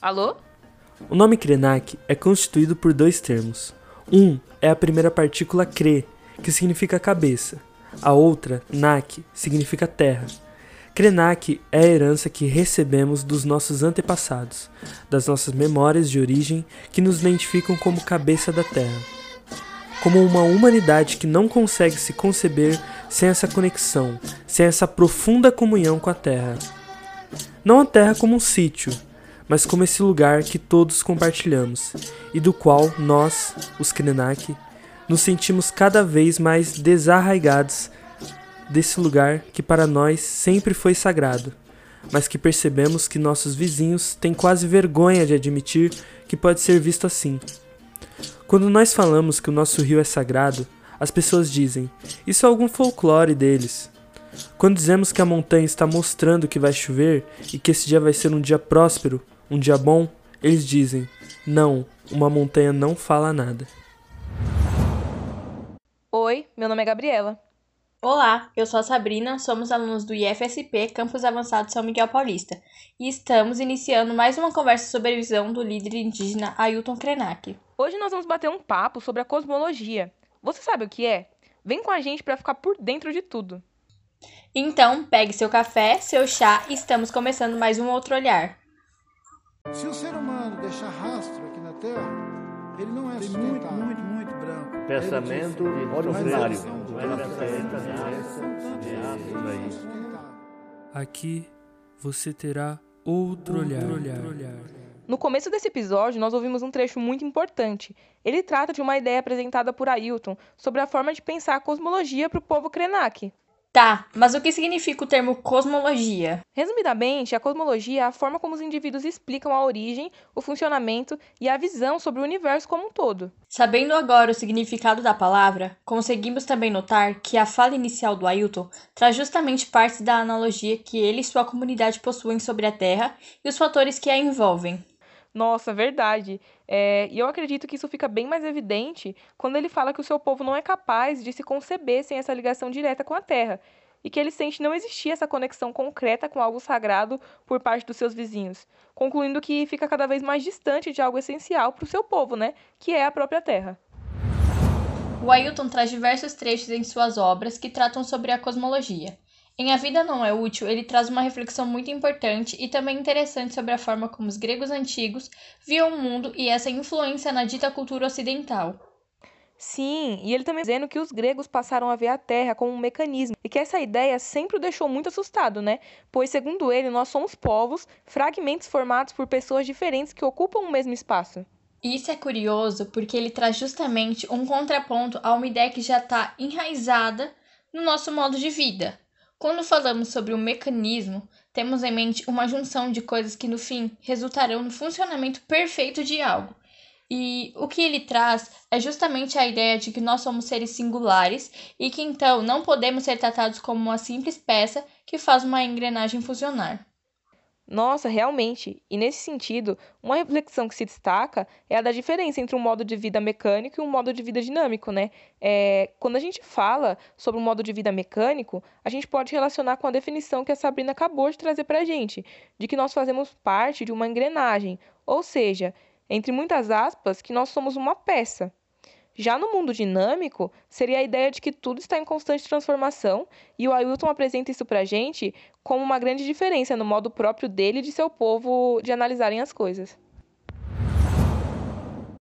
Alô? O nome Krenak é constituído por dois termos. Um é a primeira partícula Kre, que significa cabeça. A outra, Nak, significa terra. Krenak é a herança que recebemos dos nossos antepassados, das nossas memórias de origem que nos identificam como cabeça da Terra. Como uma humanidade que não consegue se conceber sem essa conexão, sem essa profunda comunhão com a Terra. Não a Terra como um sítio, mas como esse lugar que todos compartilhamos e do qual nós, os Krenak, nos sentimos cada vez mais desarraigados desse lugar que para nós sempre foi sagrado, mas que percebemos que nossos vizinhos têm quase vergonha de admitir que pode ser visto assim. Quando nós falamos que o nosso rio é sagrado, as pessoas dizem: Isso é algum folclore deles. Quando dizemos que a montanha está mostrando que vai chover e que esse dia vai ser um dia próspero, um dia bom, eles dizem: Não, uma montanha não fala nada. Oi, meu nome é Gabriela. Olá, eu sou a Sabrina, somos alunos do IFSP Campus Avançado São Miguel Paulista e estamos iniciando mais uma conversa sobre a visão do líder indígena Ailton Krenak. Hoje nós vamos bater um papo sobre a cosmologia. Você sabe o que é? Vem com a gente para ficar por dentro de tudo. Então, pegue seu café, seu chá e estamos começando mais um outro olhar. Se o ser humano deixar rastro aqui na Terra, ele não é muito, muito, muito branco. Pensamento ordinário. Aqui você terá outro, olhar. olhar. No começo desse episódio, nós ouvimos um trecho muito importante. Ele trata de uma ideia apresentada por Ailton sobre a forma de pensar a cosmologia para o povo Krenak. Tá, mas o que significa o termo cosmologia? Resumidamente, a cosmologia é a forma como os indivíduos explicam a origem, o funcionamento e a visão sobre o universo como um todo. Sabendo agora o significado da palavra, conseguimos também notar que a fala inicial do Ailton traz justamente parte da analogia que ele e sua comunidade possuem sobre a Terra e os fatores que a envolvem. Nossa, verdade. É, e eu acredito que isso fica bem mais evidente quando ele fala que o seu povo não é capaz de se conceber sem essa ligação direta com a terra, e que ele sente não existir essa conexão concreta com algo sagrado por parte dos seus vizinhos, concluindo que fica cada vez mais distante de algo essencial para o seu povo, né? Que é a própria terra. O Ailton traz diversos trechos em suas obras que tratam sobre a cosmologia. Em A Vida Não É Útil, ele traz uma reflexão muito importante e também interessante sobre a forma como os gregos antigos viam o mundo e essa influência na dita cultura ocidental. Sim, e ele também dizendo que os gregos passaram a ver a Terra como um mecanismo e que essa ideia sempre o deixou muito assustado, né? Pois, segundo ele, nós somos povos, fragmentos formados por pessoas diferentes que ocupam o mesmo espaço. Isso é curioso porque ele traz justamente um contraponto a uma ideia que já está enraizada no nosso modo de vida, quando falamos sobre o mecanismo, temos em mente uma junção de coisas que no fim resultarão no funcionamento perfeito de algo. E o que ele traz é justamente a ideia de que nós somos seres singulares e que então não podemos ser tratados como uma simples peça que faz uma engrenagem funcionar. Nossa, realmente. E nesse sentido, uma reflexão que se destaca é a da diferença entre um modo de vida mecânico e um modo de vida dinâmico, né? É, quando a gente fala sobre um modo de vida mecânico, a gente pode relacionar com a definição que a Sabrina acabou de trazer para a gente, de que nós fazemos parte de uma engrenagem, ou seja, entre muitas aspas, que nós somos uma peça. Já no mundo dinâmico, seria a ideia de que tudo está em constante transformação, e o Ailton apresenta isso para a gente como uma grande diferença no modo próprio dele e de seu povo de analisarem as coisas.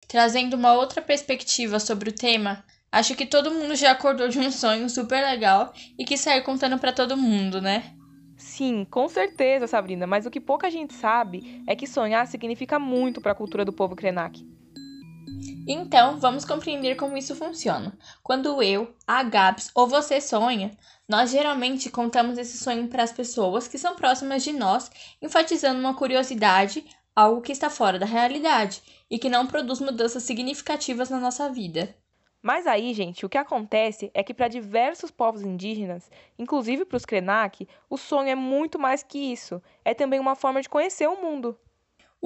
Trazendo uma outra perspectiva sobre o tema, acho que todo mundo já acordou de um sonho super legal e que sair contando para todo mundo, né? Sim, com certeza, Sabrina, mas o que pouca gente sabe é que sonhar significa muito para a cultura do povo Krenak. Então, vamos compreender como isso funciona. Quando eu, a Gabs ou você sonha, nós geralmente contamos esse sonho para as pessoas que são próximas de nós, enfatizando uma curiosidade, algo que está fora da realidade e que não produz mudanças significativas na nossa vida. Mas aí, gente, o que acontece é que para diversos povos indígenas, inclusive para os Krenak, o sonho é muito mais que isso. É também uma forma de conhecer o mundo.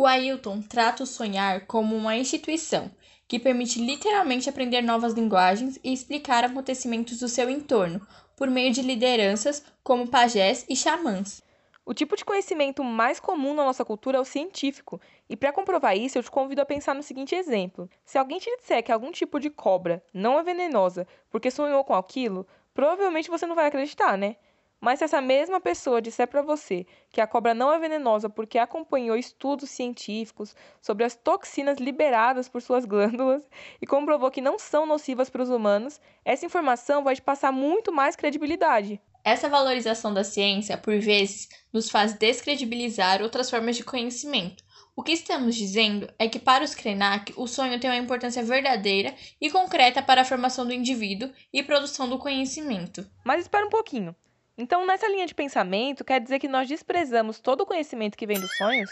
O Ailton trata o sonhar como uma instituição que permite literalmente aprender novas linguagens e explicar acontecimentos do seu entorno por meio de lideranças como pajés e xamãs. O tipo de conhecimento mais comum na nossa cultura é o científico, e para comprovar isso, eu te convido a pensar no seguinte exemplo: se alguém te disser que algum tipo de cobra não é venenosa porque sonhou com aquilo, provavelmente você não vai acreditar, né? Mas se essa mesma pessoa disser para você que a cobra não é venenosa porque acompanhou estudos científicos sobre as toxinas liberadas por suas glândulas e comprovou que não são nocivas para os humanos, essa informação vai te passar muito mais credibilidade. Essa valorização da ciência, por vezes, nos faz descredibilizar outras formas de conhecimento. O que estamos dizendo é que para os Krenak, o sonho tem uma importância verdadeira e concreta para a formação do indivíduo e produção do conhecimento. Mas espera um pouquinho. Então, nessa linha de pensamento, quer dizer que nós desprezamos todo o conhecimento que vem dos sonhos?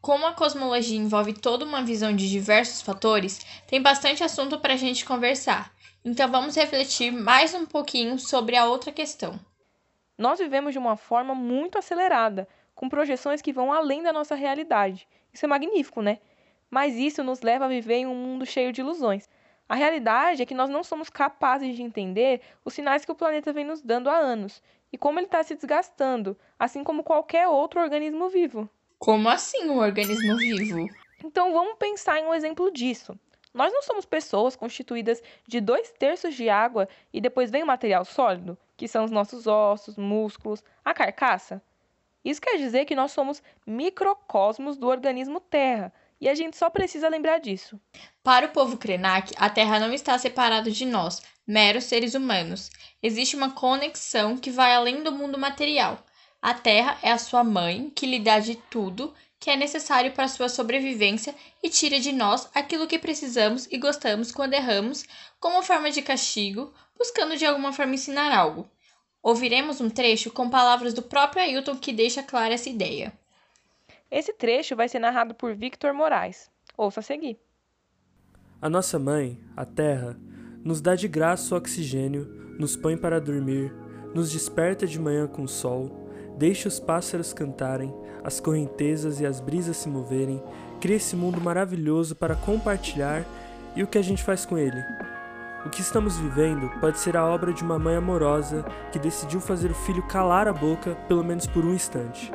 Como a cosmologia envolve toda uma visão de diversos fatores, tem bastante assunto para a gente conversar. Então, vamos refletir mais um pouquinho sobre a outra questão. Nós vivemos de uma forma muito acelerada, com projeções que vão além da nossa realidade. Isso é magnífico, né? Mas isso nos leva a viver em um mundo cheio de ilusões. A realidade é que nós não somos capazes de entender os sinais que o planeta vem nos dando há anos e como ele está se desgastando, assim como qualquer outro organismo vivo. Como assim um organismo vivo? Então vamos pensar em um exemplo disso. Nós não somos pessoas constituídas de dois terços de água e depois vem o material sólido, que são os nossos ossos, músculos, a carcaça. Isso quer dizer que nós somos microcosmos do organismo Terra, e a gente só precisa lembrar disso. Para o povo Krenak, a Terra não está separada de nós, meros seres humanos. Existe uma conexão que vai além do mundo material. A Terra é a sua mãe, que lhe dá de tudo que é necessário para sua sobrevivência e tira de nós aquilo que precisamos e gostamos quando erramos, como forma de castigo, buscando de alguma forma ensinar algo. Ouviremos um trecho com palavras do próprio Ailton que deixa clara essa ideia. Esse trecho vai ser narrado por Victor Moraes. Ouça a seguir. A nossa mãe, a terra, nos dá de graça o oxigênio, nos põe para dormir, nos desperta de manhã com o sol, deixa os pássaros cantarem, as correntezas e as brisas se moverem, cria esse mundo maravilhoso para compartilhar e o que a gente faz com ele. O que estamos vivendo pode ser a obra de uma mãe amorosa que decidiu fazer o filho calar a boca pelo menos por um instante.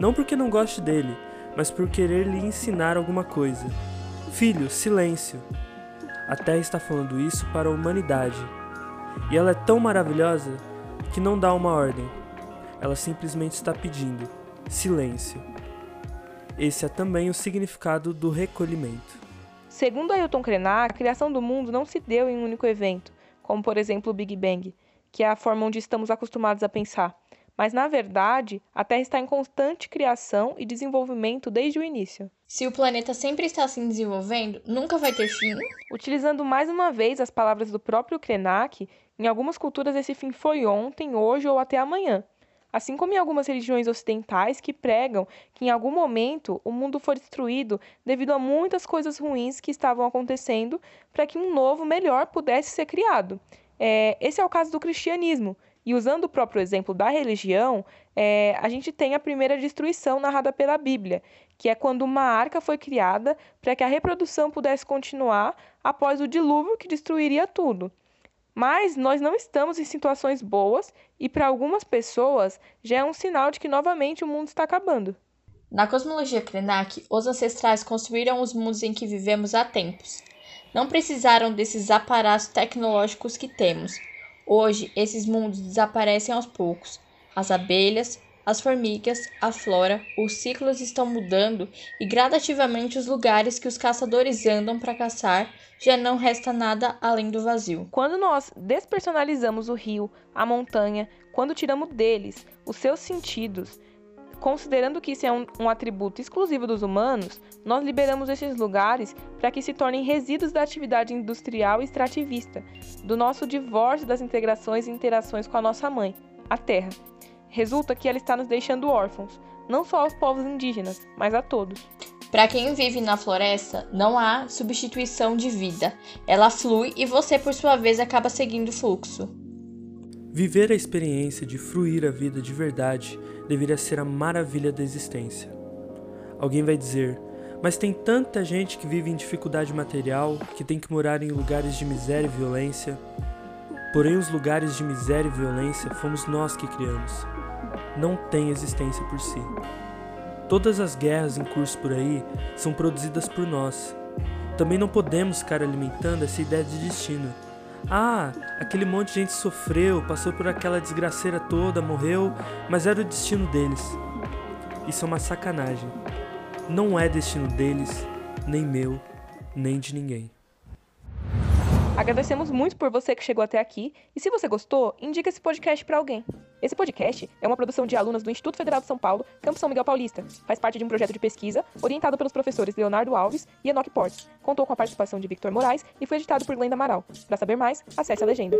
Não porque não goste dele, mas por querer lhe ensinar alguma coisa. Filho, silêncio. A Terra está falando isso para a humanidade. E ela é tão maravilhosa que não dá uma ordem. Ela simplesmente está pedindo silêncio. Esse é também o significado do recolhimento. Segundo Ailton Krenak, a criação do mundo não se deu em um único evento, como por exemplo o Big Bang, que é a forma onde estamos acostumados a pensar mas na verdade a Terra está em constante criação e desenvolvimento desde o início. Se o planeta sempre está se desenvolvendo, nunca vai ter fim? Utilizando mais uma vez as palavras do próprio Krenak, em algumas culturas esse fim foi ontem, hoje ou até amanhã. Assim como em algumas religiões ocidentais que pregam que em algum momento o mundo foi destruído devido a muitas coisas ruins que estavam acontecendo para que um novo, melhor pudesse ser criado. É, esse é o caso do cristianismo, e usando o próprio exemplo da religião, é, a gente tem a primeira destruição narrada pela Bíblia, que é quando uma arca foi criada para que a reprodução pudesse continuar após o dilúvio que destruiria tudo. Mas nós não estamos em situações boas e para algumas pessoas já é um sinal de que novamente o mundo está acabando. Na cosmologia Krenak, os ancestrais construíram os mundos em que vivemos há tempos. Não precisaram desses aparatos tecnológicos que temos, Hoje, esses mundos desaparecem aos poucos. As abelhas, as formigas, a flora, os ciclos estão mudando e gradativamente os lugares que os caçadores andam para caçar já não resta nada além do vazio. Quando nós despersonalizamos o rio, a montanha, quando tiramos deles os seus sentidos, Considerando que isso é um, um atributo exclusivo dos humanos, nós liberamos esses lugares para que se tornem resíduos da atividade industrial e extrativista, do nosso divórcio das integrações e interações com a nossa mãe, a Terra. Resulta que ela está nos deixando órfãos, não só aos povos indígenas, mas a todos. Para quem vive na floresta, não há substituição de vida. Ela flui e você, por sua vez, acaba seguindo o fluxo. Viver a experiência de fruir a vida de verdade deveria ser a maravilha da existência. Alguém vai dizer, mas tem tanta gente que vive em dificuldade material, que tem que morar em lugares de miséria e violência. Porém, os lugares de miséria e violência fomos nós que criamos. Não têm existência por si. Todas as guerras em curso por aí são produzidas por nós. Também não podemos ficar alimentando essa ideia de destino. Ah, aquele monte de gente sofreu, passou por aquela desgraceira toda, morreu, mas era o destino deles. Isso é uma sacanagem. Não é destino deles, nem meu, nem de ninguém. Agradecemos muito por você que chegou até aqui e se você gostou, indica esse podcast para alguém. Esse podcast é uma produção de alunas do Instituto Federal de São Paulo, Campo São Miguel Paulista. Faz parte de um projeto de pesquisa orientado pelos professores Leonardo Alves e Enoque Portes. Contou com a participação de Victor Moraes e foi editado por Glenda Amaral. Para saber mais, acesse a legenda.